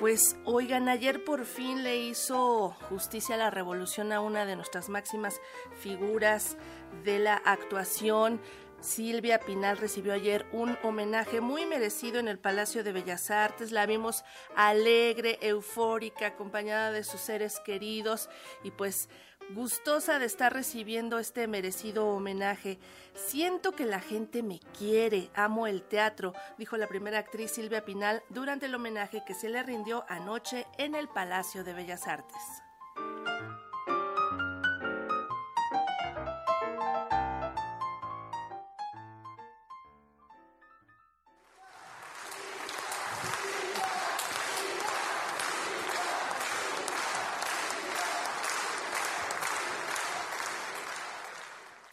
Pues oigan, ayer por fin le hizo justicia a la revolución a una de nuestras máximas figuras de la actuación. Silvia Pinal recibió ayer un homenaje muy merecido en el Palacio de Bellas Artes. La vimos alegre, eufórica, acompañada de sus seres queridos y pues gustosa de estar recibiendo este merecido homenaje. Siento que la gente me quiere, amo el teatro, dijo la primera actriz Silvia Pinal durante el homenaje que se le rindió anoche en el Palacio de Bellas Artes.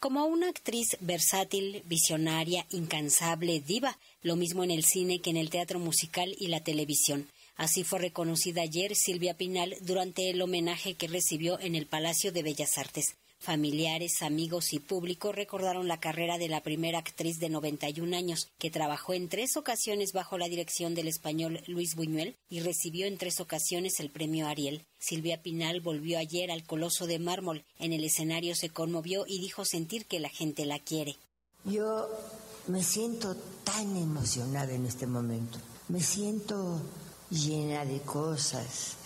Como una actriz versátil, visionaria, incansable, diva, lo mismo en el cine que en el teatro musical y la televisión. Así fue reconocida ayer Silvia Pinal durante el homenaje que recibió en el Palacio de Bellas Artes. Familiares, amigos y público recordaron la carrera de la primera actriz de 91 años, que trabajó en tres ocasiones bajo la dirección del español Luis Buñuel y recibió en tres ocasiones el premio Ariel. Silvia Pinal volvió ayer al Coloso de Mármol. En el escenario se conmovió y dijo sentir que la gente la quiere. Yo me siento tan emocionada en este momento. Me siento llena de cosas.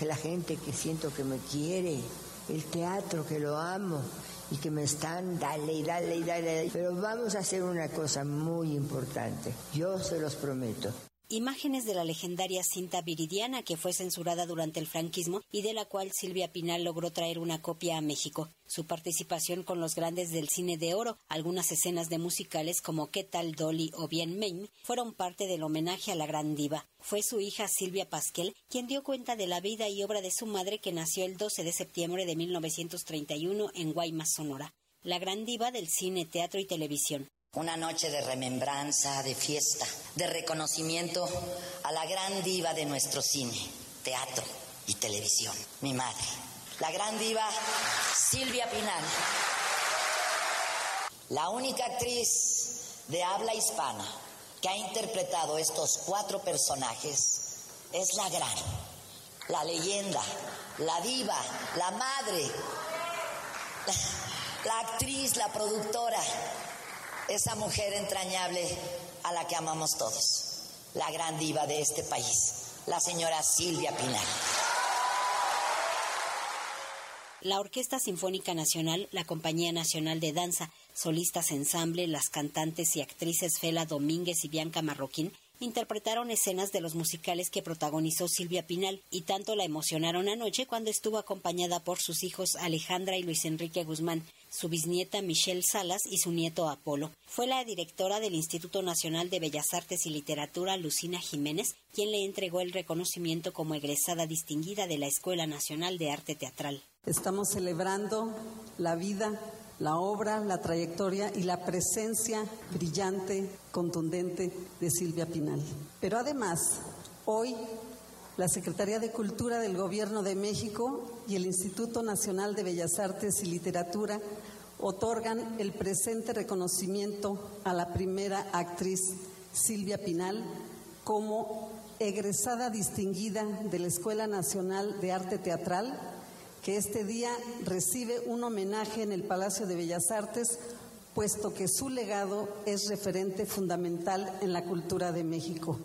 La gente que siento que me quiere, el teatro que lo amo y que me están dale y dale y dale. Pero vamos a hacer una cosa muy importante. Yo se los prometo imágenes de la legendaria cinta viridiana que fue censurada durante el franquismo y de la cual Silvia Pinal logró traer una copia a México. Su participación con los grandes del cine de oro, algunas escenas de musicales como ¿Qué tal Dolly o Bien Maine fueron parte del homenaje a la gran diva. Fue su hija Silvia Pasquel quien dio cuenta de la vida y obra de su madre que nació el 12 de septiembre de 1931 en Guaymas, Sonora. La gran diva del cine, teatro y televisión. Una noche de remembranza, de fiesta, de reconocimiento a la gran diva de nuestro cine, teatro y televisión, mi madre. La gran diva Silvia Pinal. La única actriz de habla hispana que ha interpretado estos cuatro personajes es la gran, la leyenda, la diva, la madre, la, la actriz, la productora, esa mujer entrañable a la que amamos todos, la gran diva de este país, la señora Silvia Pinal. La Orquesta Sinfónica Nacional, la Compañía Nacional de Danza, solistas ensamble, las cantantes y actrices Fela Domínguez y Bianca Marroquín interpretaron escenas de los musicales que protagonizó Silvia Pinal y tanto la emocionaron anoche cuando estuvo acompañada por sus hijos Alejandra y Luis Enrique Guzmán, su bisnieta Michelle Salas y su nieto Apolo. Fue la directora del Instituto Nacional de Bellas Artes y Literatura, Lucina Jiménez, quien le entregó el reconocimiento como egresada distinguida de la Escuela Nacional de Arte Teatral. Estamos celebrando la vida la obra, la trayectoria y la presencia brillante, contundente de Silvia Pinal. Pero además, hoy la Secretaría de Cultura del Gobierno de México y el Instituto Nacional de Bellas Artes y Literatura otorgan el presente reconocimiento a la primera actriz Silvia Pinal como egresada distinguida de la Escuela Nacional de Arte Teatral que este día recibe un homenaje en el Palacio de Bellas Artes, puesto que su legado es referente fundamental en la cultura de México.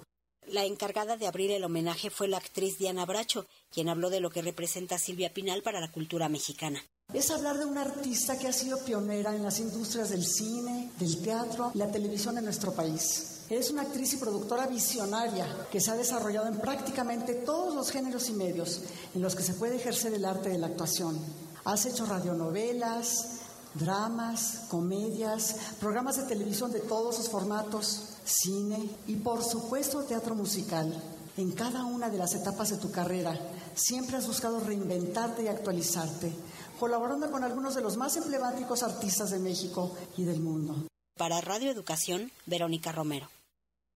La encargada de abrir el homenaje fue la actriz Diana Bracho, quien habló de lo que representa Silvia Pinal para la cultura mexicana. Es hablar de una artista que ha sido pionera en las industrias del cine, del teatro la televisión en nuestro país. Es una actriz y productora visionaria que se ha desarrollado en prácticamente todos los géneros y medios en los que se puede ejercer el arte de la actuación. Has hecho radionovelas, dramas, comedias, programas de televisión de todos sus formatos, cine y por supuesto teatro musical. En cada una de las etapas de tu carrera siempre has buscado reinventarte y actualizarte, colaborando con algunos de los más emblemáticos artistas de México y del mundo. Para Radio Educación, Verónica Romero.